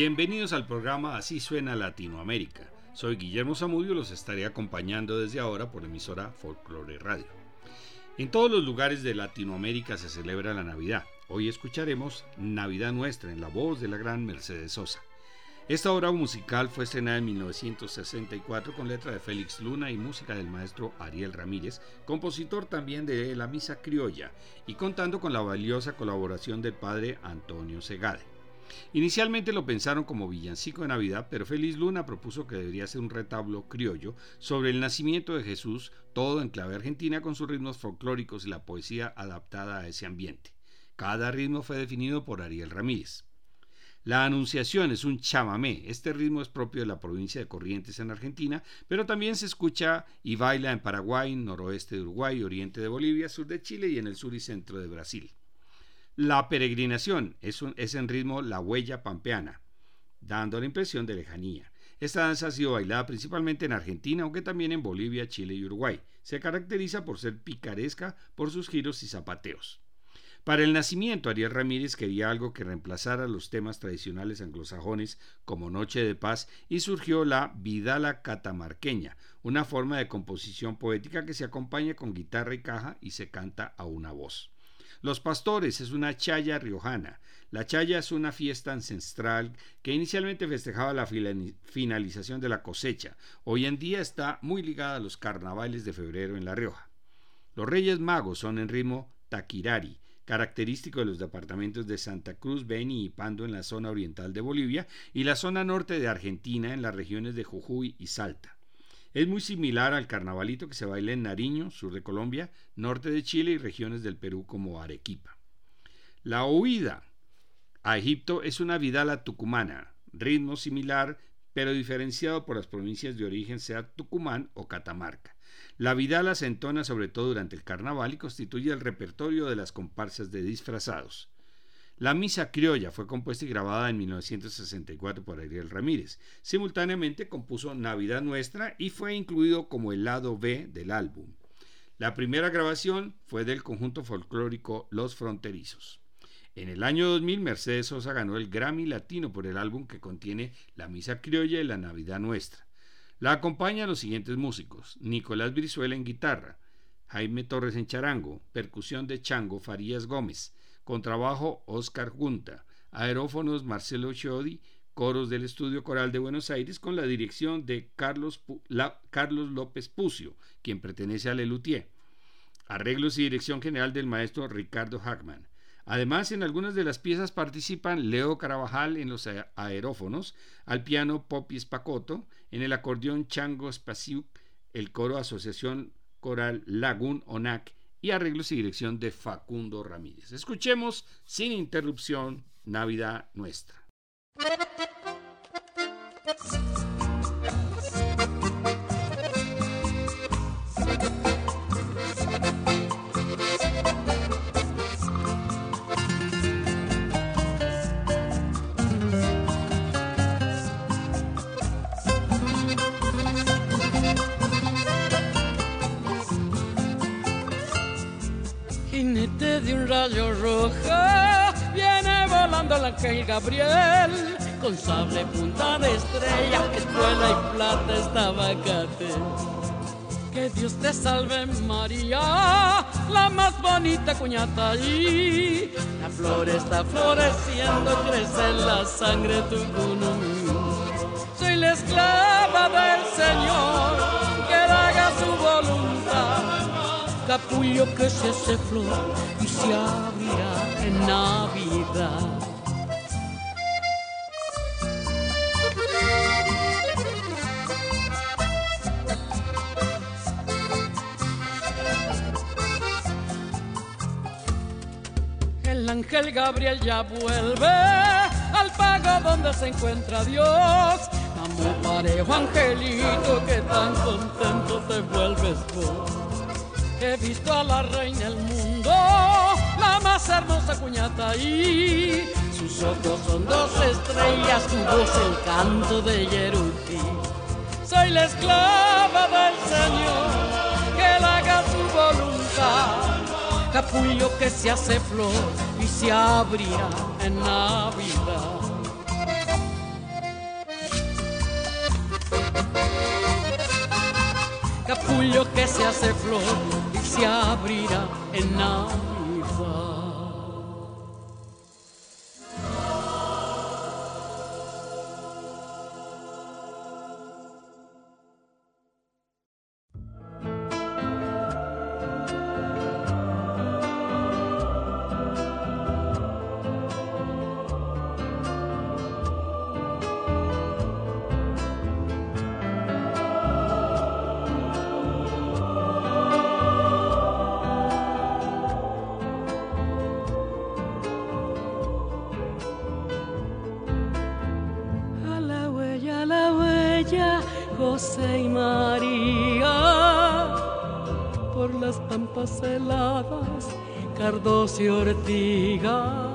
Bienvenidos al programa Así suena Latinoamérica. Soy Guillermo Zamudio y los estaré acompañando desde ahora por emisora Folklore Radio. En todos los lugares de Latinoamérica se celebra la Navidad. Hoy escucharemos Navidad Nuestra en la voz de la gran Mercedes Sosa. Esta obra musical fue estrenada en 1964 con letra de Félix Luna y música del maestro Ariel Ramírez, compositor también de La Misa Criolla, y contando con la valiosa colaboración del padre Antonio Segade. Inicialmente lo pensaron como villancico de Navidad, pero Félix Luna propuso que debería ser un retablo criollo sobre el nacimiento de Jesús, todo en clave argentina con sus ritmos folclóricos y la poesía adaptada a ese ambiente. Cada ritmo fue definido por Ariel Ramírez. La Anunciación es un chamamé. Este ritmo es propio de la provincia de Corrientes en Argentina, pero también se escucha y baila en Paraguay, noroeste de Uruguay, oriente de Bolivia, sur de Chile y en el sur y centro de Brasil. La peregrinación es, en ritmo la huella pampeana, dando la impresión de lejanía. Esta danza ha sido bailada principalmente en Argentina, aunque también en Bolivia, Chile y Uruguay. Se caracteriza por ser picaresca por sus giros y zapateos. Para el nacimiento, Ariel Ramírez quería algo que reemplazara los temas tradicionales anglosajones como Noche de Paz y surgió la Vidala catamarqueña, una forma de composición poética que se acompaña con guitarra y caja y se canta a una voz. Los Pastores es una chaya riojana. La chaya es una fiesta ancestral que inicialmente festejaba la finalización de la cosecha. Hoy en día está muy ligada a los carnavales de febrero en La Rioja. Los Reyes Magos son en ritmo taquirari, característico de los departamentos de Santa Cruz, Beni y Pando en la zona oriental de Bolivia y la zona norte de Argentina en las regiones de Jujuy y Salta. Es muy similar al carnavalito que se baila en Nariño, sur de Colombia, norte de Chile y regiones del Perú como Arequipa. La huida a Egipto es una vidala tucumana, ritmo similar pero diferenciado por las provincias de origen sea Tucumán o Catamarca. La vidala se entona sobre todo durante el carnaval y constituye el repertorio de las comparsas de disfrazados. La Misa Criolla fue compuesta y grabada en 1964 por Ariel Ramírez. Simultáneamente compuso Navidad Nuestra y fue incluido como el lado B del álbum. La primera grabación fue del conjunto folclórico Los Fronterizos. En el año 2000, Mercedes Sosa ganó el Grammy Latino por el álbum que contiene La Misa Criolla y La Navidad Nuestra. La acompañan los siguientes músicos: Nicolás Brizuela en guitarra, Jaime Torres en charango, percusión de Chango Farías Gómez, Contrabajo Oscar Junta. Aerófonos Marcelo Chiodi. Coros del Estudio Coral de Buenos Aires con la dirección de Carlos, Carlos López Pucio, quien pertenece a Lelutier. Arreglos y dirección general del maestro Ricardo Hackman. Además, en algunas de las piezas participan Leo Carabajal en los aerófonos, al piano Popi Spacoto, en el acordeón Chango Spasiuk, el coro Asociación Coral Lagún ONAC y arreglos y dirección de Facundo Ramírez. Escuchemos sin interrupción Navidad Nuestra. Rayo rojo viene volando el ángel Gabriel con sable punta de estrella, escuela y plata esta vacante. Que Dios te salve María, la más bonita cuñata y la flor está floreciendo, crece la sangre tu Soy la esclava del Señor, capullo que se hace flor y se abrirá en Navidad. El ángel Gabriel ya vuelve al pago donde se encuentra Dios. Amo parejo angelito que tan contento te vuelves vos. He visto a la reina del mundo, la más hermosa cuñata y sus ojos son dos estrellas, tu voz el canto de Yerutí. Soy la esclava del Señor, que la haga su voluntad. Capullo que se hace flor y se abrirá en Navidad. capullo que se hace flor se abrirá en Navidad. Heladas, cardos y ortigas.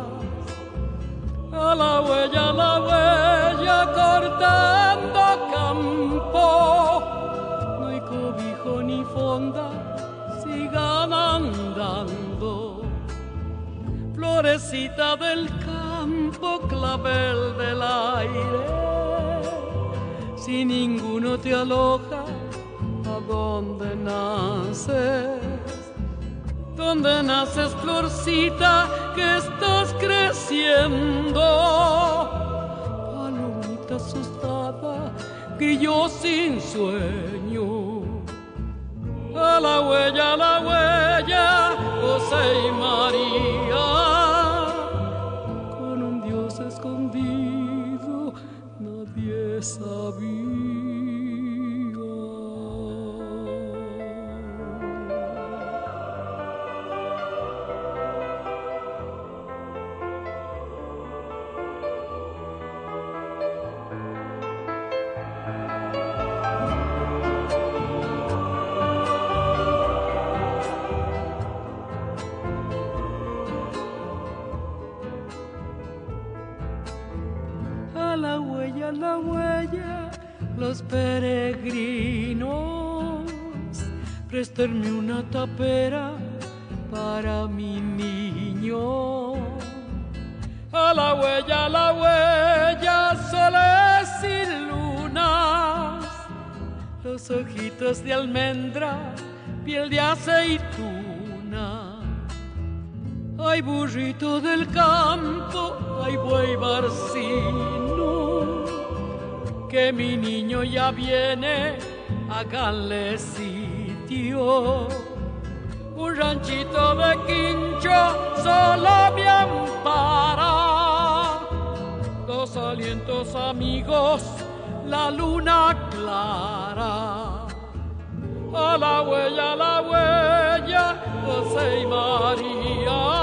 A la huella, a la huella, cortando campo, no hay cobijo ni fonda, sigan andando. Florecita del campo, clavel del aire si ninguno te aloja, ¿a dónde naces? ¿Dónde naces, florcita, que estás creciendo? Palomita asustada, yo sin sueño. Peregrinos, prestarme una tapera para mi niño. A la huella, a la huella, soles y lunas, los ojitos de almendra, piel de aceituna. Hay burrito del campo, hay buey barcino que mi niño ya viene, háganle sitio. Un ranchito de quincho solo me ampara. Dos alientos amigos, la luna clara. A la huella, a la huella, José y María.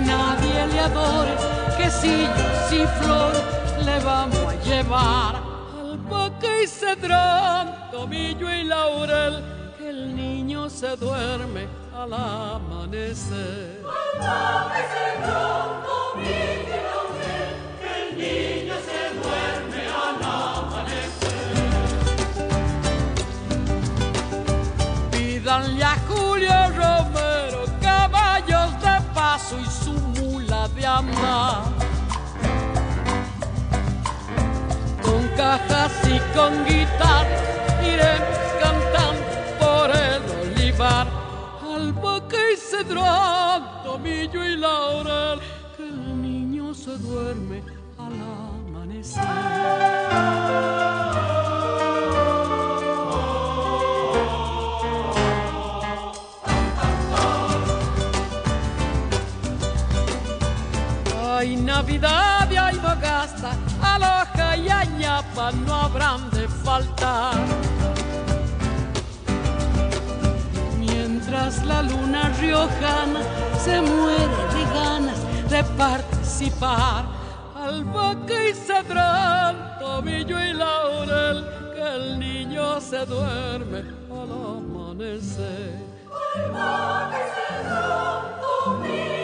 nadie le adore, que si y flor le vamos a llevar albahaca y cedrón, tomillo y laurel, que el niño se duerme al amanecer. Albahaca y cedrón, tomillo y laurel, que el niño se Con cajas y con guitarra iremos cantando por el olivar. Albahaca y cedrón, tomillo y laurel, que el niño se duerme al Ay, Navidad y ay, Bogasta, Aloja y Añapa no habrán de faltar. Mientras la luna riojana se muere de ganas de participar, albahaca y cedrón, tomillo y laurel, que el niño se duerme al amanecer. Albahaca y cedrón, tomillo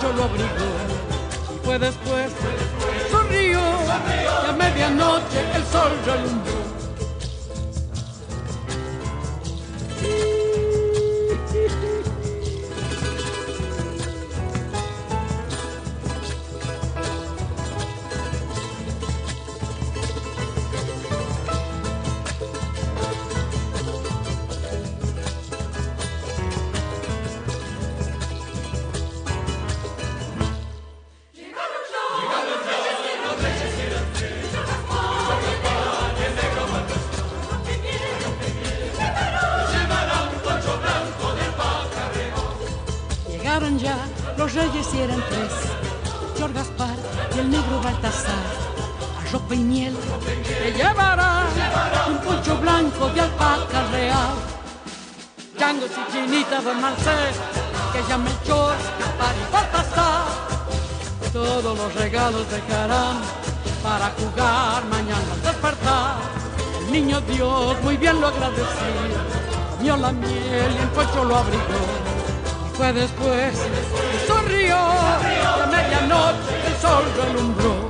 miel y el poncho lo abrigó y don Marcel, que ya Melchor, para y Baltasar, todos los regalos dejarán para jugar mañana al despertar. El niño Dios muy bien lo agradeció, comió la miel y el poncho lo abrigó. Y fue después que sonrió, y a medianoche el sol lo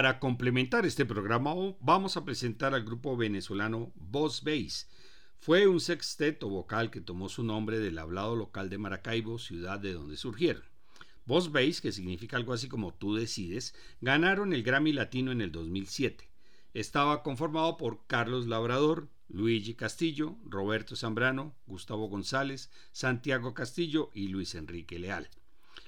Para complementar este programa vamos a presentar al grupo venezolano Boss Bass. Fue un sexteto vocal que tomó su nombre del hablado local de Maracaibo, ciudad de donde surgieron. Boss Bass, que significa algo así como tú decides, ganaron el Grammy Latino en el 2007. Estaba conformado por Carlos Labrador, Luigi Castillo, Roberto Zambrano, Gustavo González, Santiago Castillo y Luis Enrique Leal.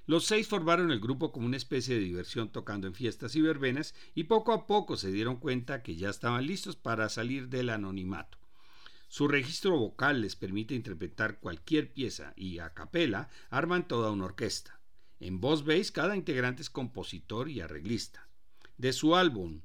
Los seis formaron el grupo como una especie de diversión tocando en fiestas y verbenas y poco a poco se dieron cuenta que ya estaban listos para salir del anonimato. Su registro vocal les permite interpretar cualquier pieza y a capela arman toda una orquesta. En voz bass, cada integrante es compositor y arreglista. De su álbum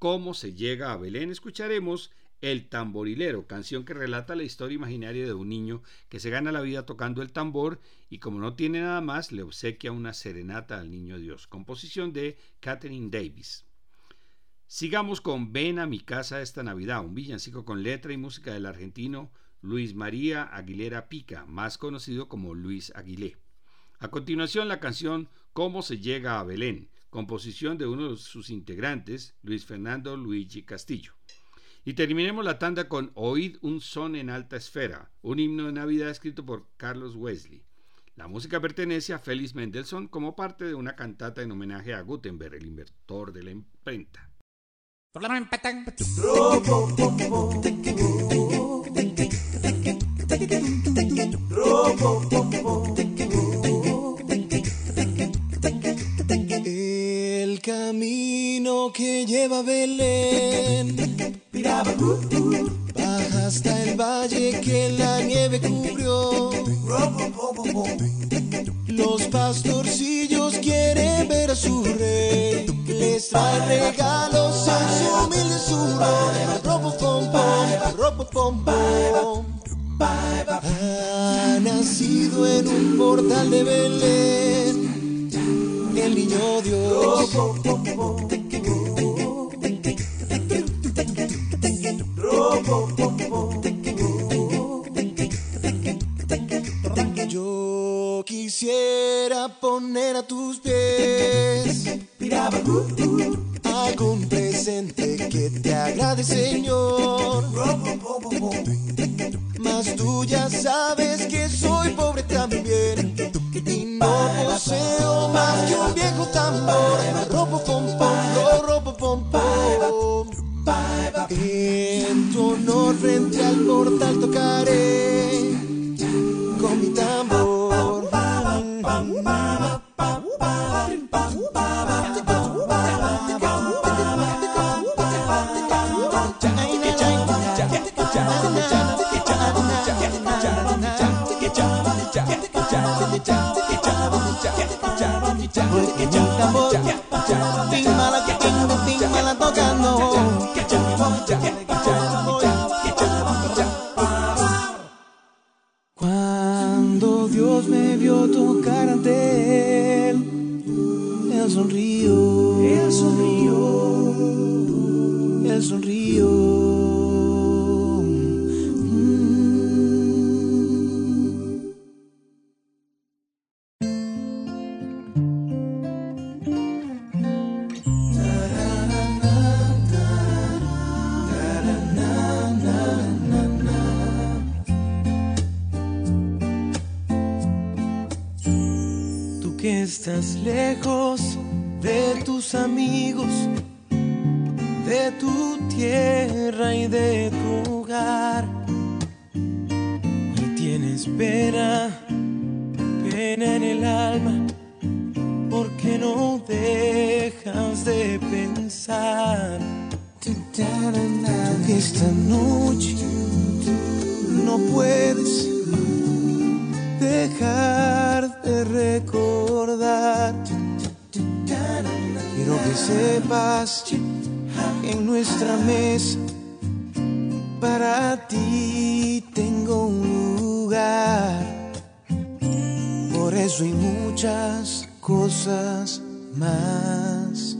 Cómo se llega a Belén, escucharemos El tamborilero, canción que relata la historia imaginaria de un niño que se gana la vida tocando el tambor y como no tiene nada más, le obsequia una serenata al niño Dios, composición de Catherine Davis. Sigamos con Ven a mi casa esta Navidad, un villancico con letra y música del argentino Luis María Aguilera Pica, más conocido como Luis Aguilé. A continuación, la canción Cómo se llega a Belén, composición de uno de sus integrantes, Luis Fernando Luigi Castillo. Y terminemos la tanda con Oíd un son en alta esfera, un himno de Navidad escrito por Carlos Wesley. La música pertenece a Félix Mendelssohn como parte de una cantata en homenaje a Gutenberg, el inventor de la imprenta. El camino que lleva Belén baja hasta el valle que la nieve cubrió. Los pastorcillos quieren ver a su rey, les trae regalos en su humilde suro. Robo pom pom. Ha nacido en un portal de Belén el niño Dios. Yo quisiera poner a tus pies algún presente que te agrade, Señor. Mas tú ya sabes que soy pobre también y no poseo más que un viejo tambor. Robo pom pom, pom pom. En tu honor frente al portal tocaré con mi tambor. tambor, puedes dejar de recordar. Quiero que sepas que en nuestra mesa para ti tengo un lugar. Por eso hay muchas cosas más.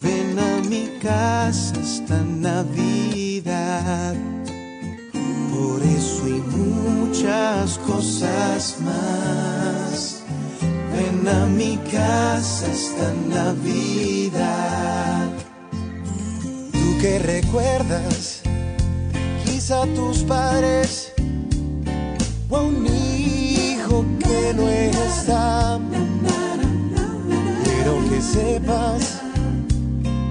Ven a mi casa esta Navidad. Por eso hay muchas cosas más. Ven a mi casa esta Navidad. Tú que recuerdas, quizá tus padres o un hijo que no está. Quiero que sepas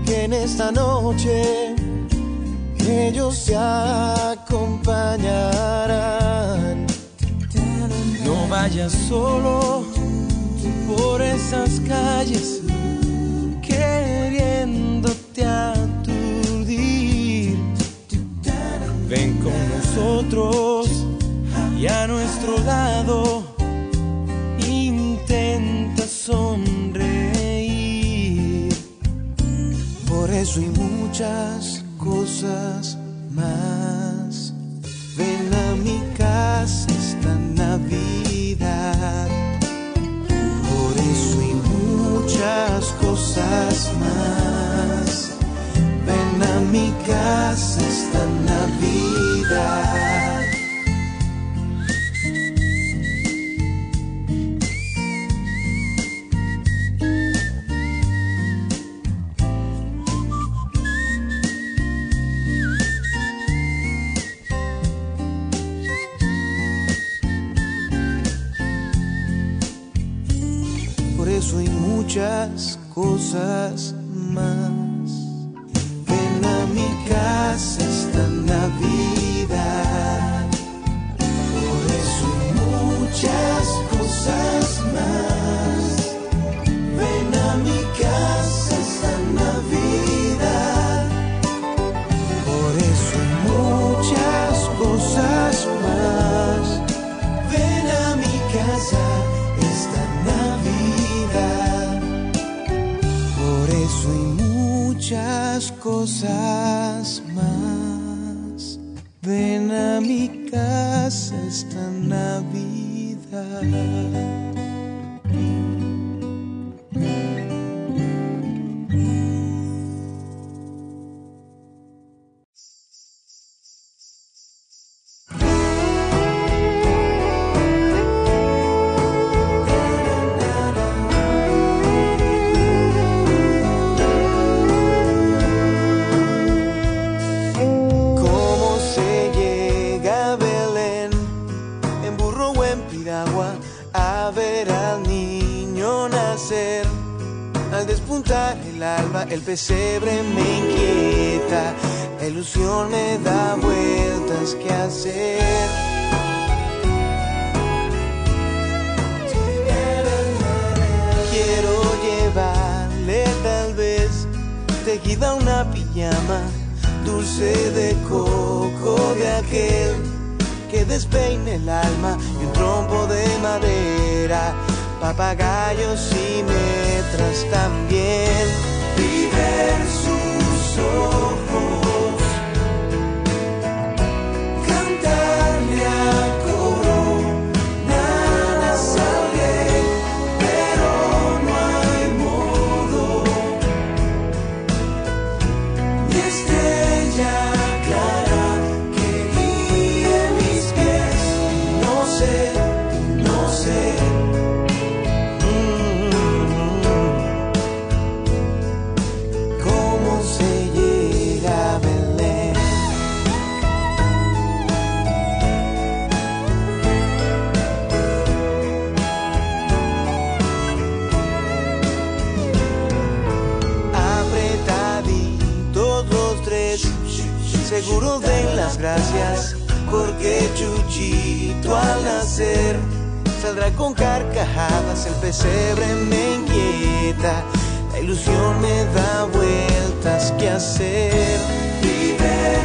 que en esta noche ellos se acompañarán. No vayas solo por esas calles queriéndote aturdir. Ven con nosotros y a nuestro lado intenta sonreír. Por eso hay muchas cosas más. Ven a mi casa esta Navidad. Por eso y muchas cosas más. Ven a mi casa esta Navidad. muchas cosas más. ousar. dulce de coco de aquel que despeine el alma y un trompo de madera, papagayos y metras también. Viver sus ojos. gracias, porque Chuchito al nacer saldrá con carcajadas, el pesebre me inquieta, la ilusión me da vueltas que hacer. Vive.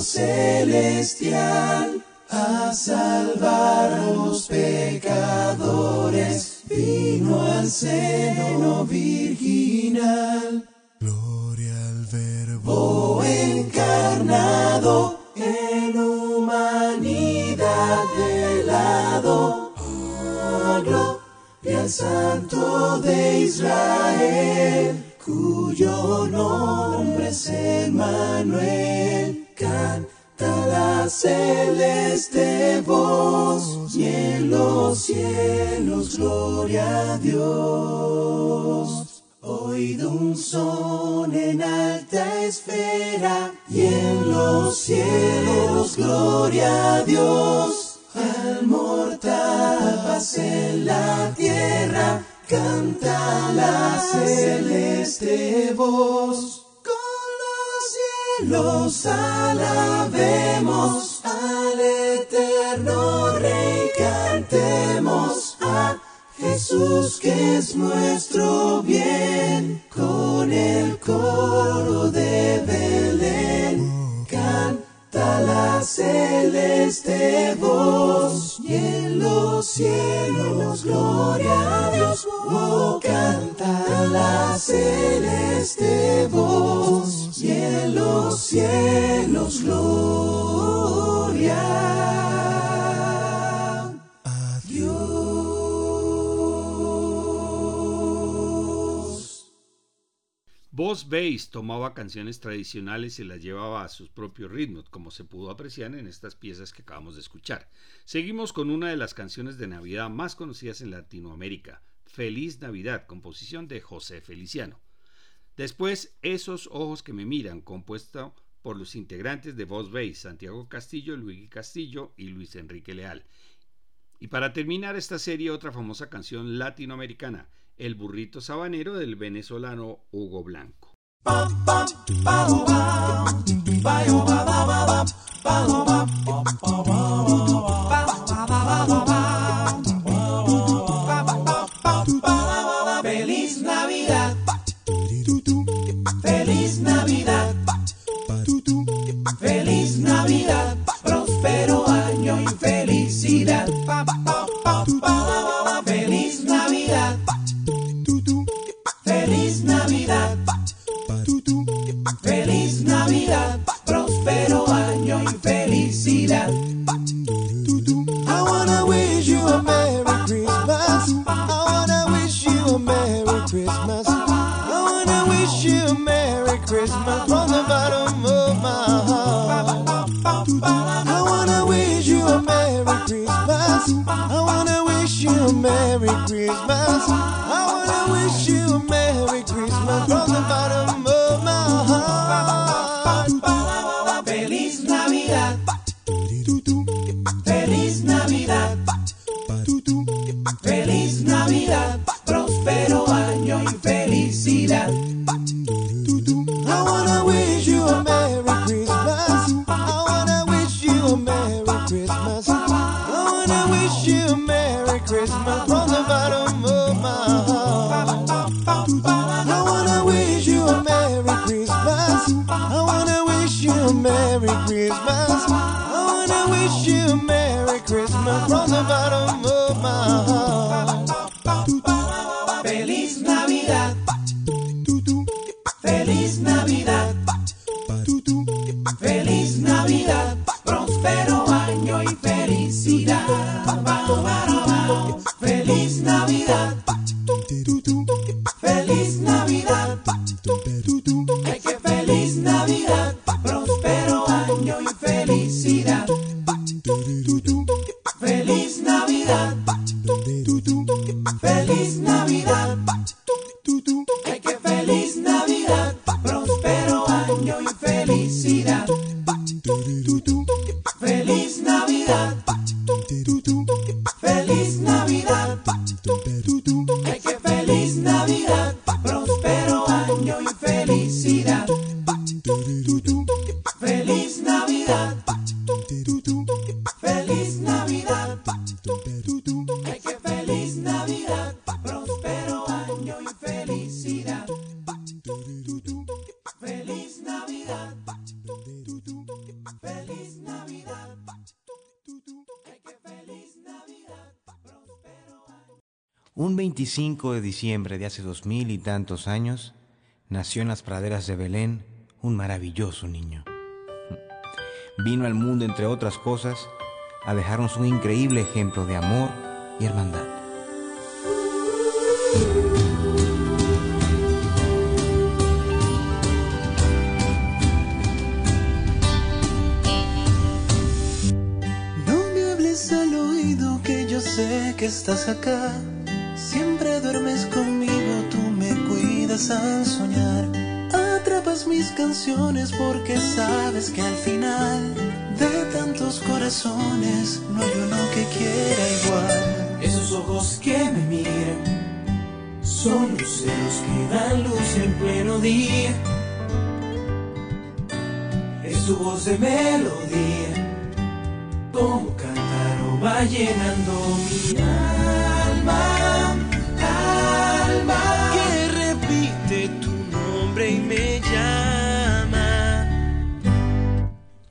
Celestial, a salvar los pecadores, vino al seno virginal. Gloria al verbo encarnado en humanidad velado. Oh, gloria al Santo de Israel, cuyo nombre es Emmanuel. Canta la celeste voz y en los cielos gloria a Dios. Oído un son en alta esfera y en los cielos gloria a Dios. Al mortal paz en la tierra canta la celeste voz. Los alabemos al eterno Rey, cantemos a Jesús que es nuestro bien, con el coro de Belén, canta la celeste voz, y en los cielos gloria a Dios, oh, canta la celeste voz, y en los cielos gloria Boss Bass tomaba canciones tradicionales y las llevaba a sus propios ritmos, como se pudo apreciar en estas piezas que acabamos de escuchar. Seguimos con una de las canciones de Navidad más conocidas en Latinoamérica, Feliz Navidad, composición de José Feliciano. Después, Esos Ojos que me miran, compuesto por los integrantes de Voz Bass, Santiago Castillo, Luigi Castillo y Luis Enrique Leal. Y para terminar esta serie, otra famosa canción latinoamericana, El burrito sabanero del venezolano Hugo Blanco. Feliz Navidad. Feliz Navidad. Feliz Navidad. Próspero año y felicidad. Christmas. tomorrow. 25 de diciembre de hace dos mil y tantos años, nació en las praderas de Belén un maravilloso niño. Vino al mundo, entre otras cosas, a dejarnos un increíble ejemplo de amor y hermandad. No me hables al oído que yo sé que estás acá. Siempre duermes conmigo, tú me cuidas al soñar. Atrapas mis canciones porque sabes que al final de tantos corazones no hay uno que quiera igual. Esos ojos que me miran son luceros que dan luz en pleno día. Es tu voz de melodía como cántaro va llenando mi alma, alma. Que repite tu nombre y me llama.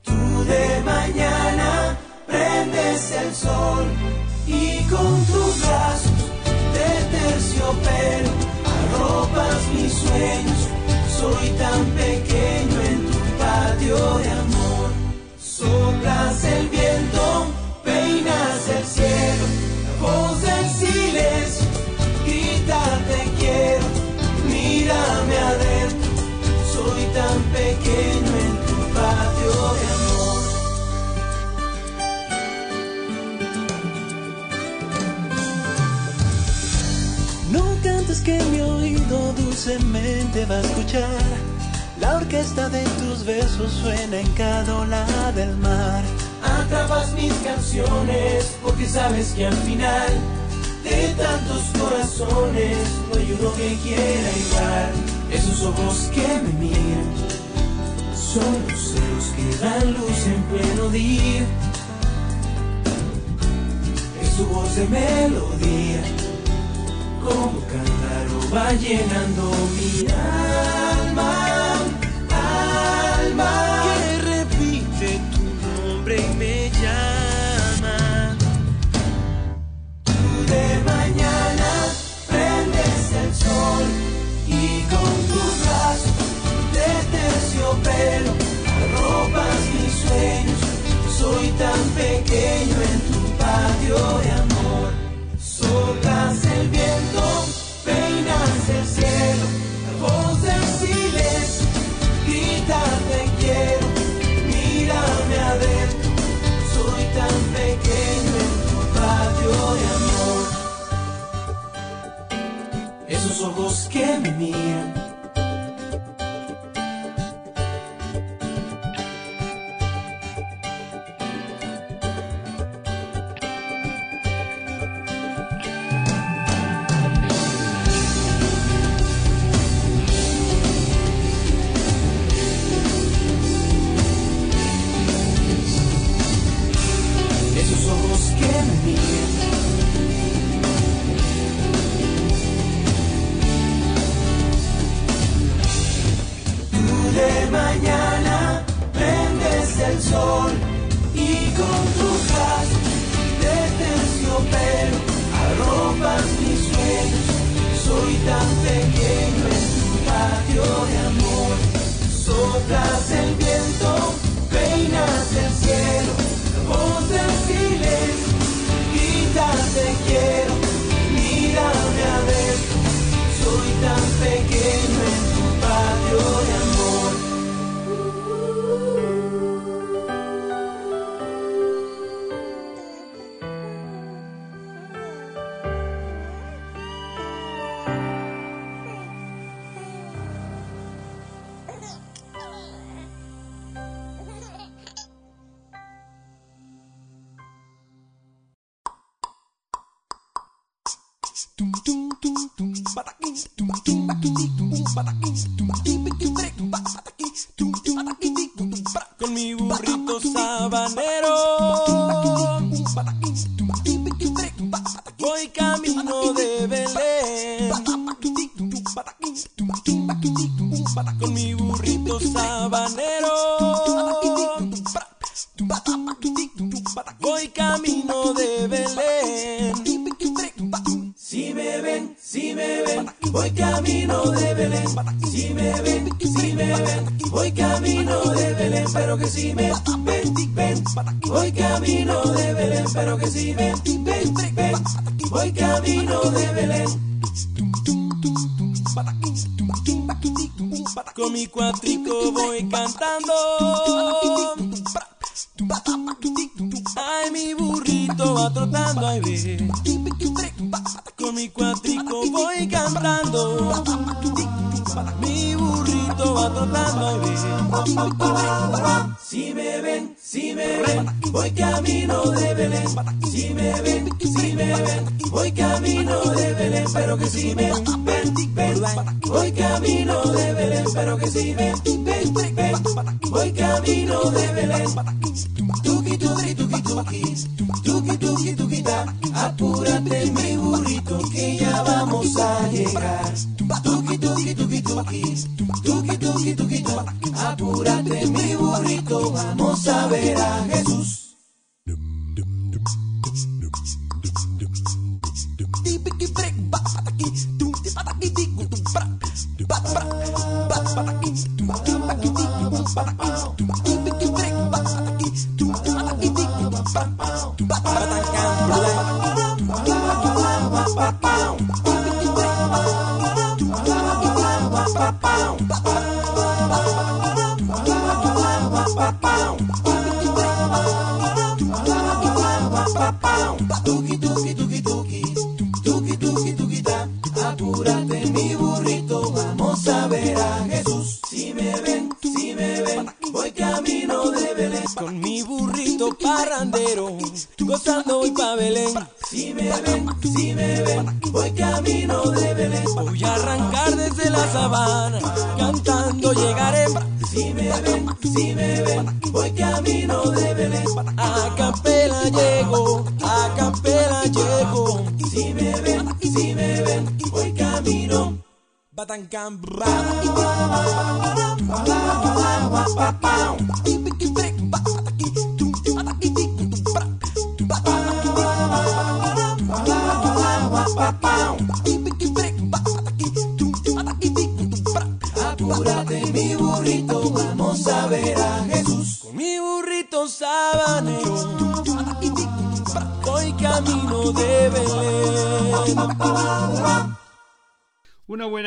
Tú de mañana prendes el sol y con tus brazos de terciopelo arropas mis sueños. Soy tan pequeño en tu patio de amor. Soplas el viento, peinas el cielo, la voz del silencio, grita te quiero, mírame adentro, soy tan pequeño en tu patio de amor. No cantes que mi oído dulcemente va a escuchar. La orquesta de tus besos suena en cada ola del mar. Atrapas mis canciones porque sabes que al final de tantos corazones no hay uno que quiera igual. Esos ojos que me miran son luceros que dan luz en pleno día. Es tu voz de melodía como cántaro va llenando mi alma. Terciopelo arropas mis sueños. Soy tan pequeño en tu patio de amor. Soplas el viento, peinas el cielo, la voz del silencio, grita te quiero, mírame adentro, soy tan pequeño en tu patio de amor. Esos ojos que me miran. Apúrate mi burrito que ya vamos a llegar. Tuki tuki tuki tuki, tuki tuki tuki ta, apúrate mi burrito, vamos a ver a Jesús.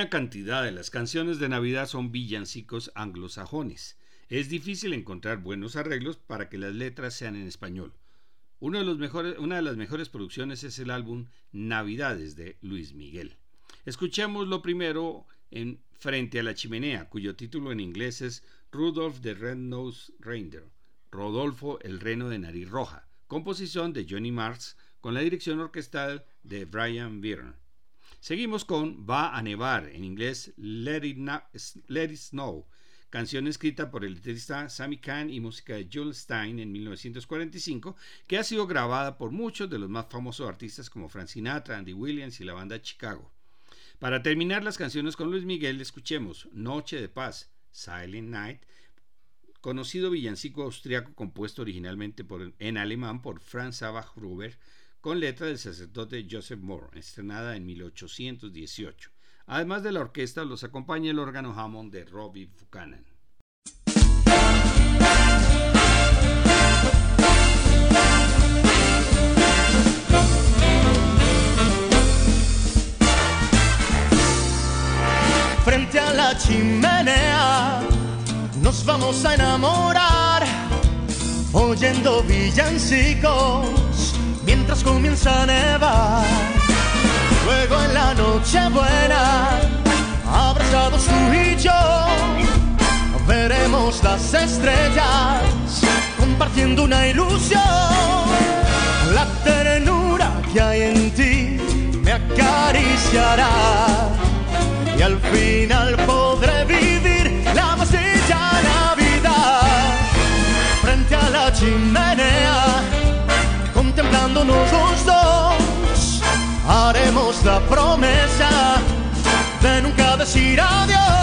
Cantidad de las canciones de Navidad son villancicos anglosajones. Es difícil encontrar buenos arreglos para que las letras sean en español. Una de las mejores producciones es el álbum Navidades de Luis Miguel. Escuchemos lo primero en Frente a la Chimenea, cuyo título en inglés es Rudolph the Red-Nosed Reindeer, Rodolfo el Reno de Nariz Roja, composición de Johnny Marks con la dirección orquestal de Brian Byrne. Seguimos con Va a nevar, en inglés Let It, Let It Snow, canción escrita por el letrista Sammy Kahn y música de Jules Stein en 1945, que ha sido grabada por muchos de los más famosos artistas como Frank Sinatra, Andy Williams y la banda Chicago. Para terminar las canciones con Luis Miguel, escuchemos Noche de Paz, Silent Night, conocido villancico austriaco compuesto originalmente en alemán por Franz Sabach Gruber, con letra del sacerdote Joseph Moore, estrenada en 1818. Además de la orquesta, los acompaña el órgano Hammond de Robbie Buchanan. frente a la chimenea nos vamos a enamorar oyendo villancicos mientras comienza a nevar. Luego en la noche buena, abrazados tú y yo, veremos las estrellas compartiendo una ilusión. La ternura que hay en ti me acaricia acariciará y al final podré vivir promesa de nunca decir adiós.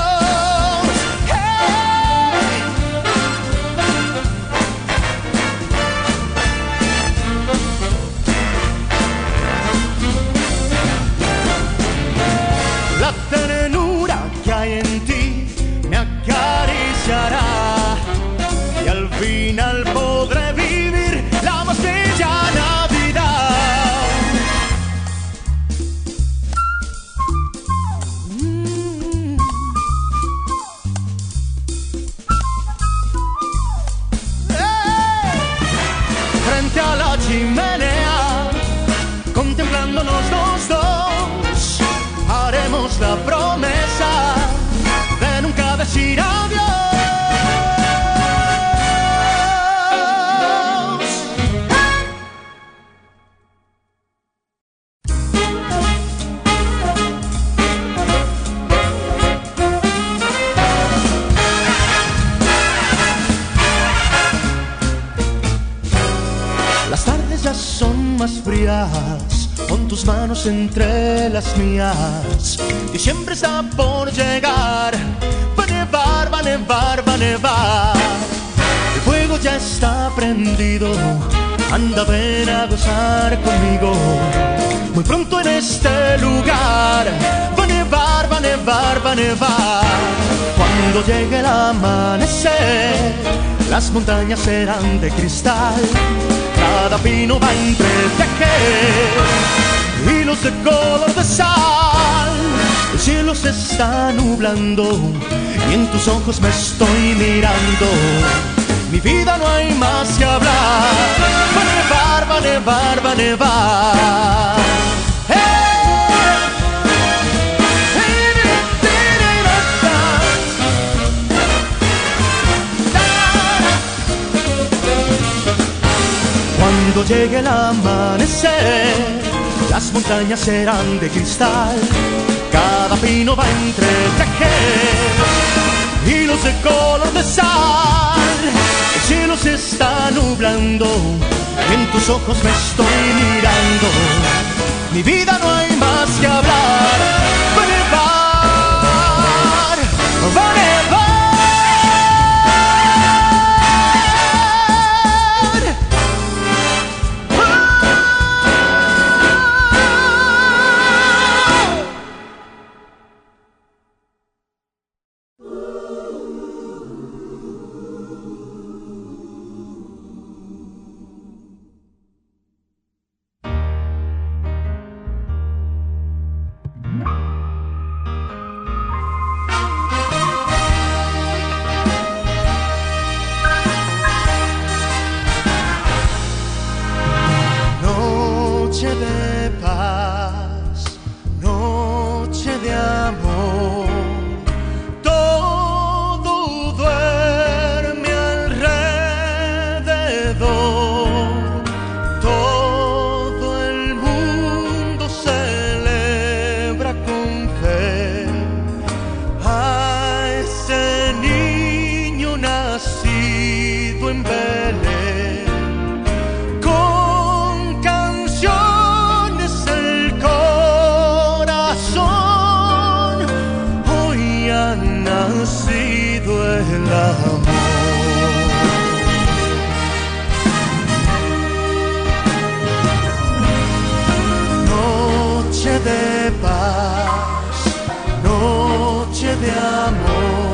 Anda ven a gozar conmigo. Muy pronto en este lugar, va a nevar, va a nevar, va a nevar. Cuando llegue el amanecer, las montañas serán de cristal cada pino va entre hilos de color de sal. El cielo se está nublando y en tus ojos me estoy mirando. Mi vida no hay más que hablar. Va a nevar, va a nevar, va a nevar. Cuando llegue el amanecer, las montañas serán de cristal, cada pino va entre hilos de color de sal. El cielo se está nublando, en tus ojos me estoy mirando. Mi vida no hay más que hablar. Amor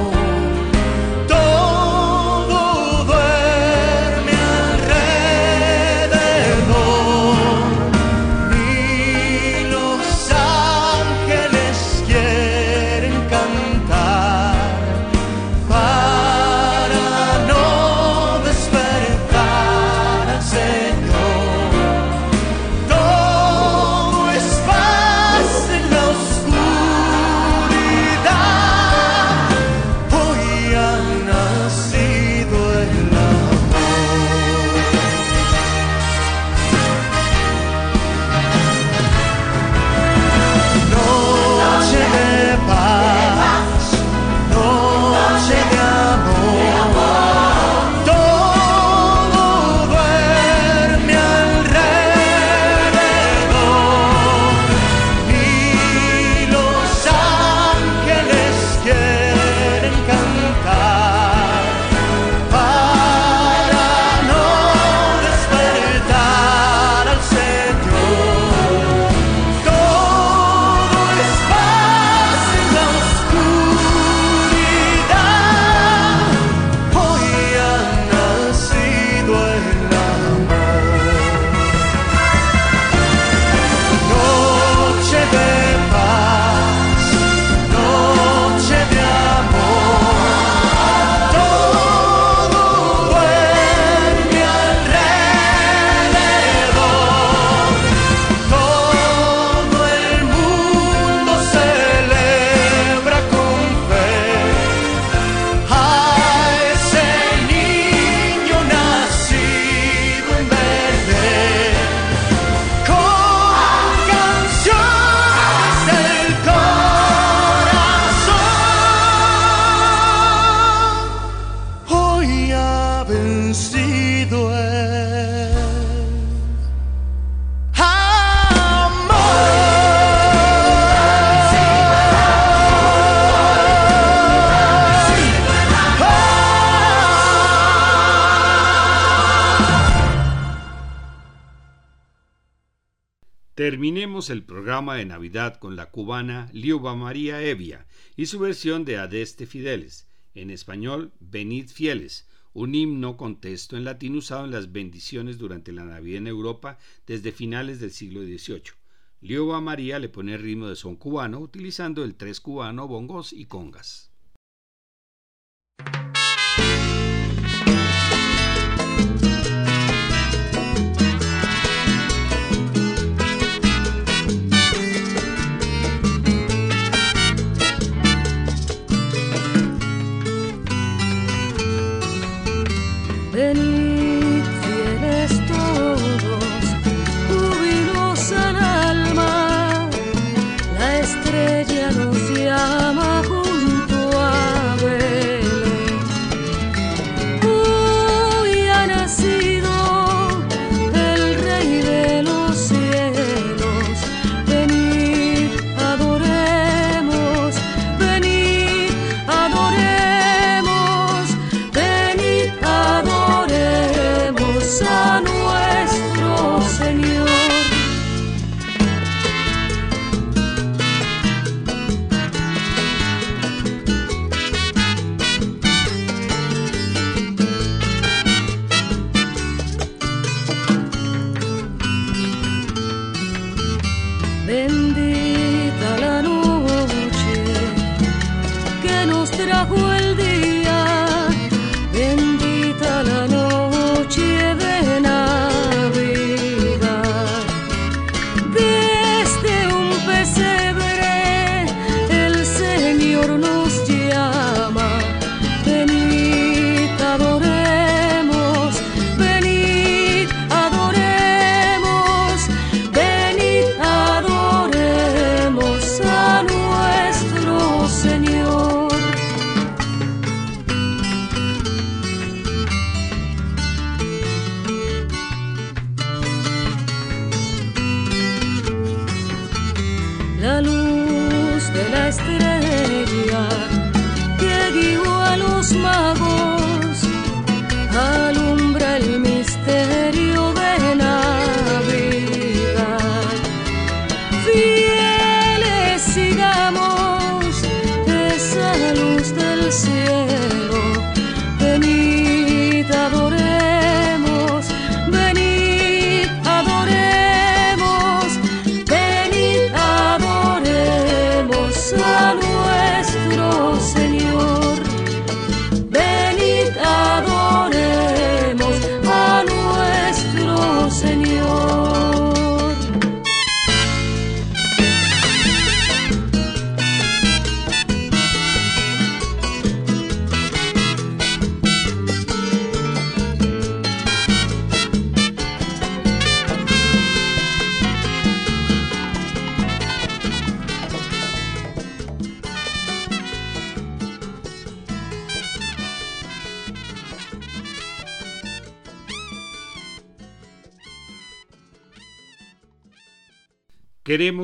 programa de Navidad con la cubana Liuba María Evia y su versión de Adeste Fideles, en español Venid Fieles, un himno con texto en latín usado en las bendiciones durante la Navidad en Europa desde finales del siglo XVIII. Liuba María le pone ritmo de son cubano utilizando el tres cubano, bongos y congas.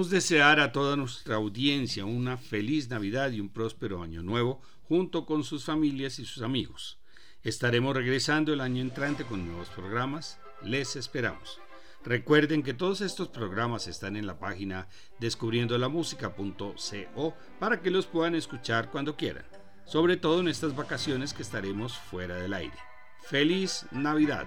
Desear a toda nuestra audiencia una feliz Navidad y un próspero año nuevo junto con sus familias y sus amigos. Estaremos regresando el año entrante con nuevos programas. Les esperamos. Recuerden que todos estos programas están en la página descubriendolamusica.co para que los puedan escuchar cuando quieran, sobre todo en estas vacaciones que estaremos fuera del aire. ¡Feliz Navidad!